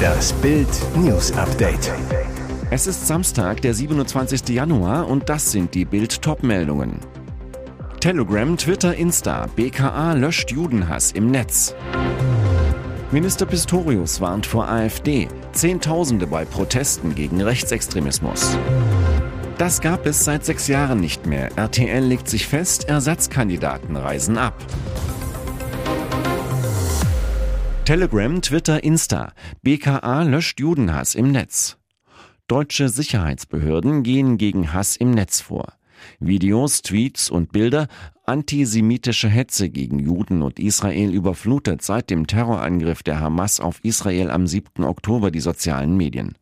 Das Bild News Update. Es ist Samstag, der 27. Januar und das sind die Bild Topmeldungen. Telegram, Twitter, Insta, BKA löscht Judenhass im Netz. Minister Pistorius warnt vor AfD, Zehntausende bei Protesten gegen Rechtsextremismus. Das gab es seit sechs Jahren nicht mehr. RTL legt sich fest, Ersatzkandidaten reisen ab. Telegram, Twitter, Insta. BKA löscht Judenhass im Netz. Deutsche Sicherheitsbehörden gehen gegen Hass im Netz vor. Videos, Tweets und Bilder, antisemitische Hetze gegen Juden und Israel überflutet seit dem Terrorangriff der Hamas auf Israel am 7. Oktober die sozialen Medien.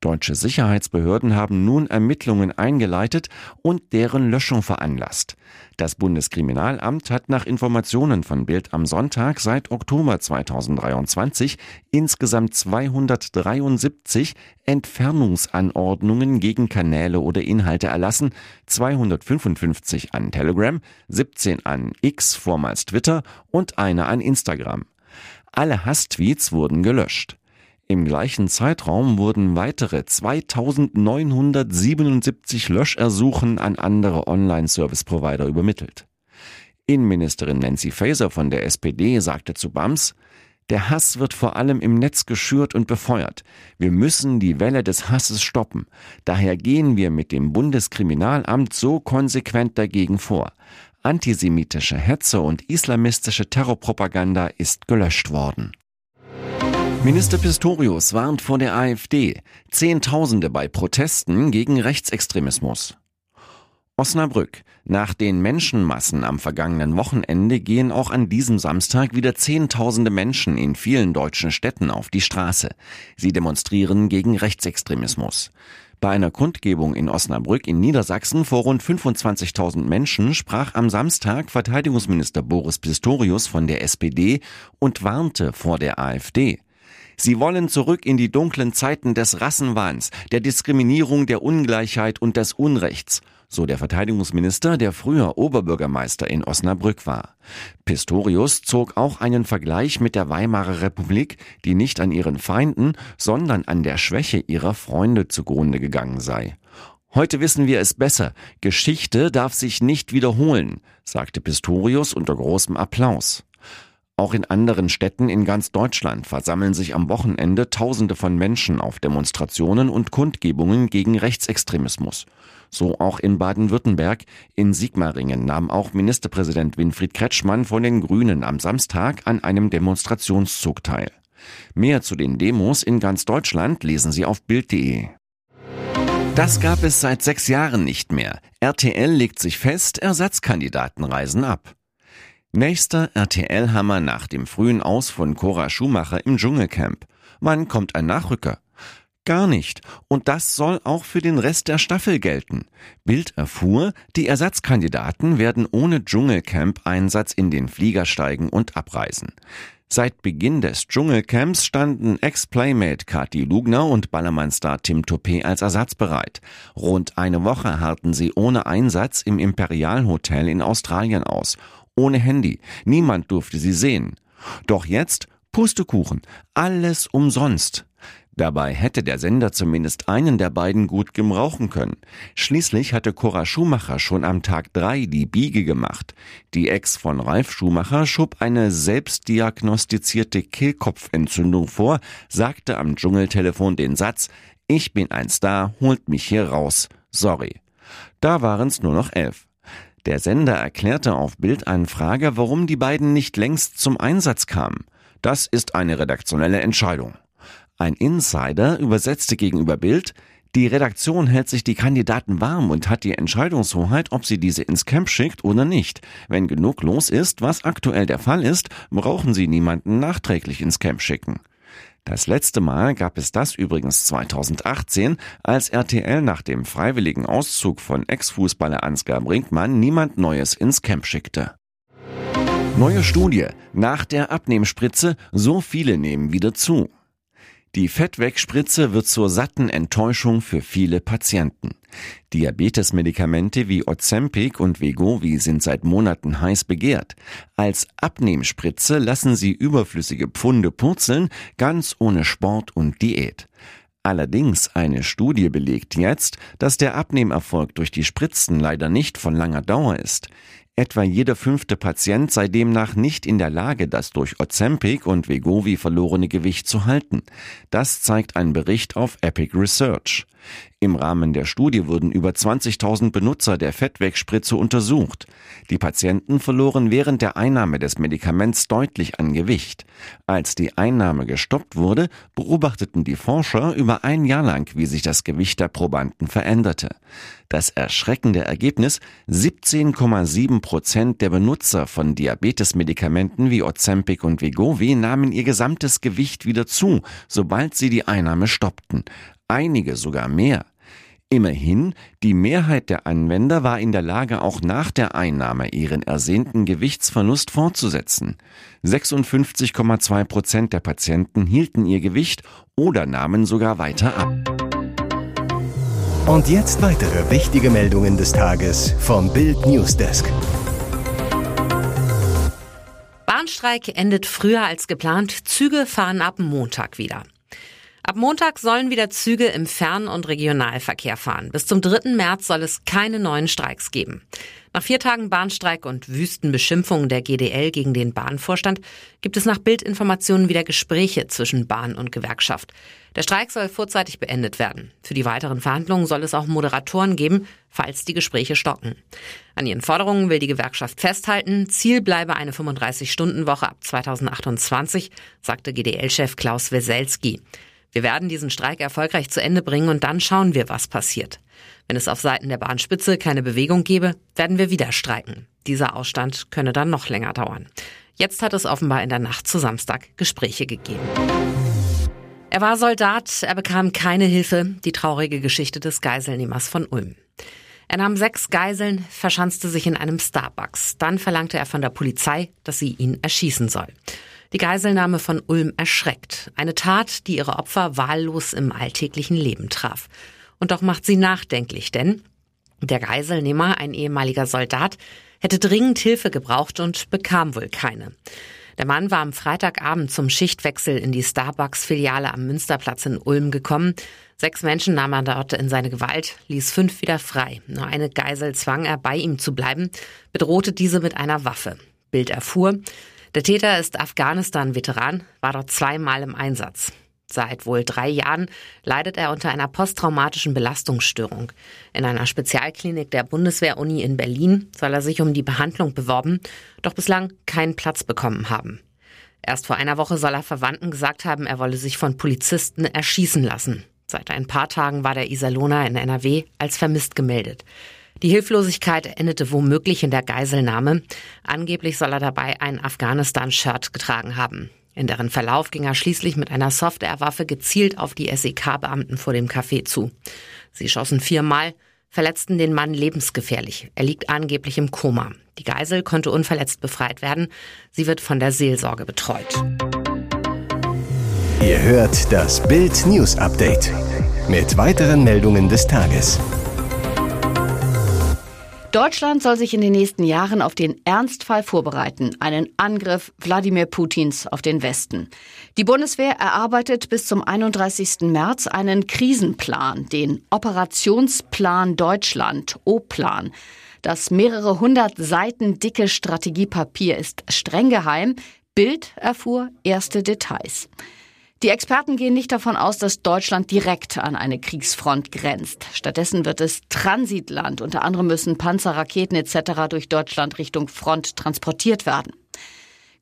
Deutsche Sicherheitsbehörden haben nun Ermittlungen eingeleitet und deren Löschung veranlasst. Das Bundeskriminalamt hat nach Informationen von Bild am Sonntag seit Oktober 2023 insgesamt 273 Entfernungsanordnungen gegen Kanäle oder Inhalte erlassen, 255 an Telegram, 17 an X vormals Twitter und eine an Instagram. Alle Hasstweets wurden gelöscht. Im gleichen Zeitraum wurden weitere 2977 Löschersuchen an andere Online-Service-Provider übermittelt. Innenministerin Nancy Faeser von der SPD sagte zu BAMS, der Hass wird vor allem im Netz geschürt und befeuert. Wir müssen die Welle des Hasses stoppen. Daher gehen wir mit dem Bundeskriminalamt so konsequent dagegen vor. Antisemitische Hetze und islamistische Terrorpropaganda ist gelöscht worden. Minister Pistorius warnt vor der AfD. Zehntausende bei Protesten gegen Rechtsextremismus. Osnabrück. Nach den Menschenmassen am vergangenen Wochenende gehen auch an diesem Samstag wieder Zehntausende Menschen in vielen deutschen Städten auf die Straße. Sie demonstrieren gegen Rechtsextremismus. Bei einer Kundgebung in Osnabrück in Niedersachsen vor rund 25.000 Menschen sprach am Samstag Verteidigungsminister Boris Pistorius von der SPD und warnte vor der AfD. Sie wollen zurück in die dunklen Zeiten des Rassenwahns, der Diskriminierung, der Ungleichheit und des Unrechts, so der Verteidigungsminister, der früher Oberbürgermeister in Osnabrück war. Pistorius zog auch einen Vergleich mit der Weimarer Republik, die nicht an ihren Feinden, sondern an der Schwäche ihrer Freunde zugrunde gegangen sei. Heute wissen wir es besser. Geschichte darf sich nicht wiederholen, sagte Pistorius unter großem Applaus. Auch in anderen Städten in ganz Deutschland versammeln sich am Wochenende Tausende von Menschen auf Demonstrationen und Kundgebungen gegen Rechtsextremismus. So auch in Baden-Württemberg. In Sigmaringen nahm auch Ministerpräsident Winfried Kretschmann von den Grünen am Samstag an einem Demonstrationszug teil. Mehr zu den Demos in ganz Deutschland lesen Sie auf Bild.de. Das gab es seit sechs Jahren nicht mehr. RTL legt sich fest, Ersatzkandidaten reisen ab. Nächster RTL-Hammer nach dem frühen Aus von Cora Schumacher im Dschungelcamp. Wann kommt ein Nachrücker? Gar nicht. Und das soll auch für den Rest der Staffel gelten. Bild erfuhr, die Ersatzkandidaten werden ohne Dschungelcamp-Einsatz in den Flieger steigen und abreisen. Seit Beginn des Dschungelcamps standen Ex-Playmate Kati Lugner und Ballermann-Star Tim Toupé als Ersatz bereit. Rund eine Woche harrten sie ohne Einsatz im Imperial-Hotel in Australien aus ohne Handy. Niemand durfte sie sehen. Doch jetzt Pustekuchen, alles umsonst. Dabei hätte der Sender zumindest einen der beiden gut gebrauchen können. Schließlich hatte Cora Schumacher schon am Tag drei die Biege gemacht. Die Ex von Ralf Schumacher schob eine selbstdiagnostizierte Kehlkopfentzündung vor, sagte am Dschungeltelefon den Satz, ich bin ein Star, holt mich hier raus. Sorry. Da waren's nur noch elf. Der Sender erklärte auf Bildanfrage, warum die beiden nicht längst zum Einsatz kamen. Das ist eine redaktionelle Entscheidung. Ein Insider übersetzte gegenüber Bild, die Redaktion hält sich die Kandidaten warm und hat die Entscheidungshoheit, ob sie diese ins Camp schickt oder nicht. Wenn genug los ist, was aktuell der Fall ist, brauchen sie niemanden nachträglich ins Camp schicken. Das letzte Mal gab es das übrigens 2018, als RTL nach dem freiwilligen Auszug von Ex-Fußballer Ansgar Brinkmann niemand Neues ins Camp schickte. Neue Studie. Nach der Abnehmspritze, so viele nehmen wieder zu. Die Fettwegspritze wird zur satten Enttäuschung für viele Patienten. Diabetesmedikamente wie Ozempic und Wegovi sind seit Monaten heiß begehrt. Als Abnehmspritze lassen sie überflüssige Pfunde purzeln, ganz ohne Sport und Diät. Allerdings eine Studie belegt jetzt, dass der Abnehmerfolg durch die Spritzen leider nicht von langer Dauer ist. Etwa jeder fünfte Patient sei demnach nicht in der Lage, das durch Ozempic und Wegovi verlorene Gewicht zu halten. Das zeigt ein Bericht auf Epic Research. Im Rahmen der Studie wurden über 20.000 Benutzer der Fettwegspritze untersucht. Die Patienten verloren während der Einnahme des Medikaments deutlich an Gewicht. Als die Einnahme gestoppt wurde, beobachteten die Forscher über ein Jahr lang, wie sich das Gewicht der Probanden veränderte. Das erschreckende Ergebnis 17,7 Prozent der Benutzer von Diabetesmedikamenten wie Ozempic und Wegovy nahmen ihr gesamtes Gewicht wieder zu, sobald sie die Einnahme stoppten einige sogar mehr. Immerhin, die Mehrheit der Anwender war in der Lage, auch nach der Einnahme ihren ersehnten Gewichtsverlust fortzusetzen. 56,2 Prozent der Patienten hielten ihr Gewicht oder nahmen sogar weiter ab. Und jetzt weitere wichtige Meldungen des Tages vom Bild Newsdesk. Bahnstreik endet früher als geplant. Züge fahren ab Montag wieder. Ab Montag sollen wieder Züge im Fern- und Regionalverkehr fahren. Bis zum 3. März soll es keine neuen Streiks geben. Nach vier Tagen Bahnstreik und wüsten Beschimpfungen der GDL gegen den Bahnvorstand gibt es nach Bildinformationen wieder Gespräche zwischen Bahn und Gewerkschaft. Der Streik soll vorzeitig beendet werden. Für die weiteren Verhandlungen soll es auch Moderatoren geben, falls die Gespräche stocken. An ihren Forderungen will die Gewerkschaft festhalten. Ziel bleibe eine 35-Stunden-Woche ab 2028, sagte GDL-Chef Klaus Weselski. Wir werden diesen Streik erfolgreich zu Ende bringen und dann schauen wir, was passiert. Wenn es auf Seiten der Bahnspitze keine Bewegung gebe, werden wir wieder streiken. Dieser Ausstand könne dann noch länger dauern. Jetzt hat es offenbar in der Nacht zu Samstag Gespräche gegeben. Er war Soldat, er bekam keine Hilfe. Die traurige Geschichte des Geiselnehmers von Ulm. Er nahm sechs Geiseln, verschanzte sich in einem Starbucks. Dann verlangte er von der Polizei, dass sie ihn erschießen soll. Die Geiselnahme von Ulm erschreckt. Eine Tat, die ihre Opfer wahllos im alltäglichen Leben traf. Und doch macht sie nachdenklich, denn der Geiselnehmer, ein ehemaliger Soldat, hätte dringend Hilfe gebraucht und bekam wohl keine. Der Mann war am Freitagabend zum Schichtwechsel in die Starbucks-Filiale am Münsterplatz in Ulm gekommen. Sechs Menschen nahm er dort in seine Gewalt, ließ fünf wieder frei. Nur eine Geisel zwang er, bei ihm zu bleiben, bedrohte diese mit einer Waffe. Bild erfuhr, der Täter ist Afghanistan-Veteran, war dort zweimal im Einsatz. Seit wohl drei Jahren leidet er unter einer posttraumatischen Belastungsstörung. In einer Spezialklinik der Bundeswehr-Uni in Berlin soll er sich um die Behandlung beworben, doch bislang keinen Platz bekommen haben. Erst vor einer Woche soll er Verwandten gesagt haben, er wolle sich von Polizisten erschießen lassen. Seit ein paar Tagen war der Iserlohner in NRW als vermisst gemeldet. Die Hilflosigkeit endete womöglich in der Geiselnahme. Angeblich soll er dabei ein Afghanistan-Shirt getragen haben. In deren Verlauf ging er schließlich mit einer Softwarewaffe gezielt auf die SEK-Beamten vor dem Café zu. Sie schossen viermal, verletzten den Mann lebensgefährlich. Er liegt angeblich im Koma. Die Geisel konnte unverletzt befreit werden. Sie wird von der Seelsorge betreut. Ihr hört das Bild News Update mit weiteren Meldungen des Tages. Deutschland soll sich in den nächsten Jahren auf den Ernstfall vorbereiten, einen Angriff Wladimir Putins auf den Westen. Die Bundeswehr erarbeitet bis zum 31. März einen Krisenplan, den Operationsplan Deutschland, O-Plan. Das mehrere hundert Seiten dicke Strategiepapier ist streng geheim. Bild erfuhr erste Details. Die Experten gehen nicht davon aus, dass Deutschland direkt an eine Kriegsfront grenzt. Stattdessen wird es Transitland. Unter anderem müssen Panzer, Raketen etc. durch Deutschland Richtung Front transportiert werden.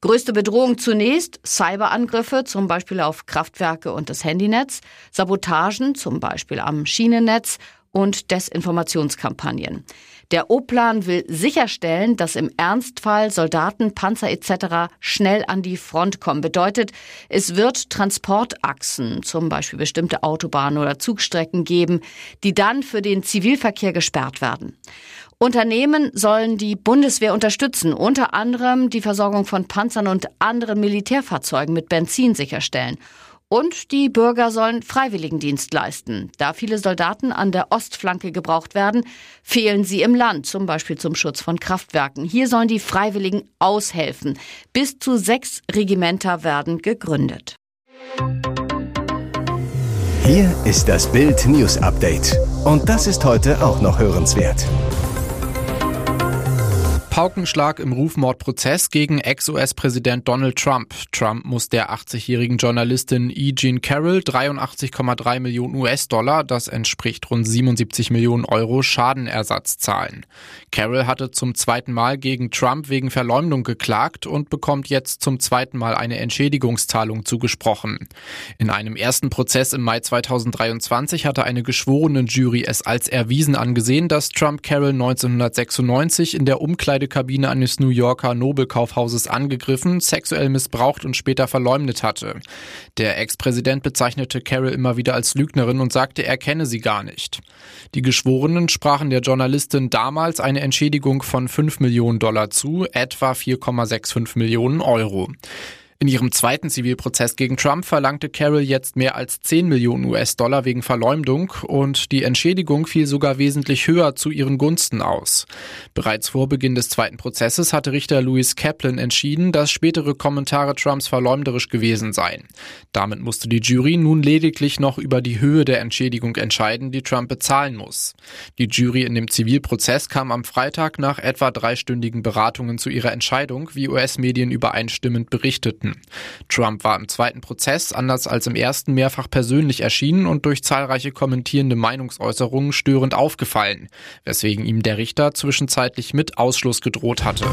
Größte Bedrohung zunächst Cyberangriffe, zum Beispiel auf Kraftwerke und das Handynetz, Sabotagen, zum Beispiel am Schienennetz und Desinformationskampagnen. Der O-Plan will sicherstellen, dass im Ernstfall Soldaten, Panzer etc. schnell an die Front kommen. Bedeutet, es wird Transportachsen, zum Beispiel bestimmte Autobahnen oder Zugstrecken geben, die dann für den Zivilverkehr gesperrt werden. Unternehmen sollen die Bundeswehr unterstützen, unter anderem die Versorgung von Panzern und anderen Militärfahrzeugen mit Benzin sicherstellen. Und die Bürger sollen Freiwilligendienst leisten. Da viele Soldaten an der Ostflanke gebraucht werden, fehlen sie im Land, zum Beispiel zum Schutz von Kraftwerken. Hier sollen die Freiwilligen aushelfen. Bis zu sechs Regimenter werden gegründet. Hier ist das Bild News Update. Und das ist heute auch noch hörenswert. Paukenschlag im Rufmordprozess gegen Ex-US-Präsident Donald Trump. Trump muss der 80-jährigen Journalistin E. Jean Carroll 83,3 Millionen US-Dollar, das entspricht rund 77 Millionen Euro, Schadenersatz zahlen. Carroll hatte zum zweiten Mal gegen Trump wegen Verleumdung geklagt und bekommt jetzt zum zweiten Mal eine Entschädigungszahlung zugesprochen. In einem ersten Prozess im Mai 2023 hatte eine geschworenen Jury es als erwiesen angesehen, dass Trump Carroll 1996 in der Umkleide Umkleidekabine eines New Yorker Nobelkaufhauses angegriffen, sexuell missbraucht und später verleumdet hatte. Der Ex-Präsident bezeichnete Carol immer wieder als Lügnerin und sagte, er kenne sie gar nicht. Die Geschworenen sprachen der Journalistin damals eine Entschädigung von 5 Millionen Dollar zu, etwa 4,65 Millionen Euro. In ihrem zweiten Zivilprozess gegen Trump verlangte Carroll jetzt mehr als 10 Millionen US-Dollar wegen Verleumdung und die Entschädigung fiel sogar wesentlich höher zu ihren Gunsten aus. Bereits vor Beginn des zweiten Prozesses hatte Richter Louis Kaplan entschieden, dass spätere Kommentare Trumps verleumderisch gewesen seien. Damit musste die Jury nun lediglich noch über die Höhe der Entschädigung entscheiden, die Trump bezahlen muss. Die Jury in dem Zivilprozess kam am Freitag nach etwa dreistündigen Beratungen zu ihrer Entscheidung, wie US-Medien übereinstimmend berichteten. Trump war im zweiten Prozess, anders als im ersten, mehrfach persönlich erschienen und durch zahlreiche kommentierende Meinungsäußerungen störend aufgefallen, weswegen ihm der Richter zwischenzeitlich mit Ausschluss gedroht hatte.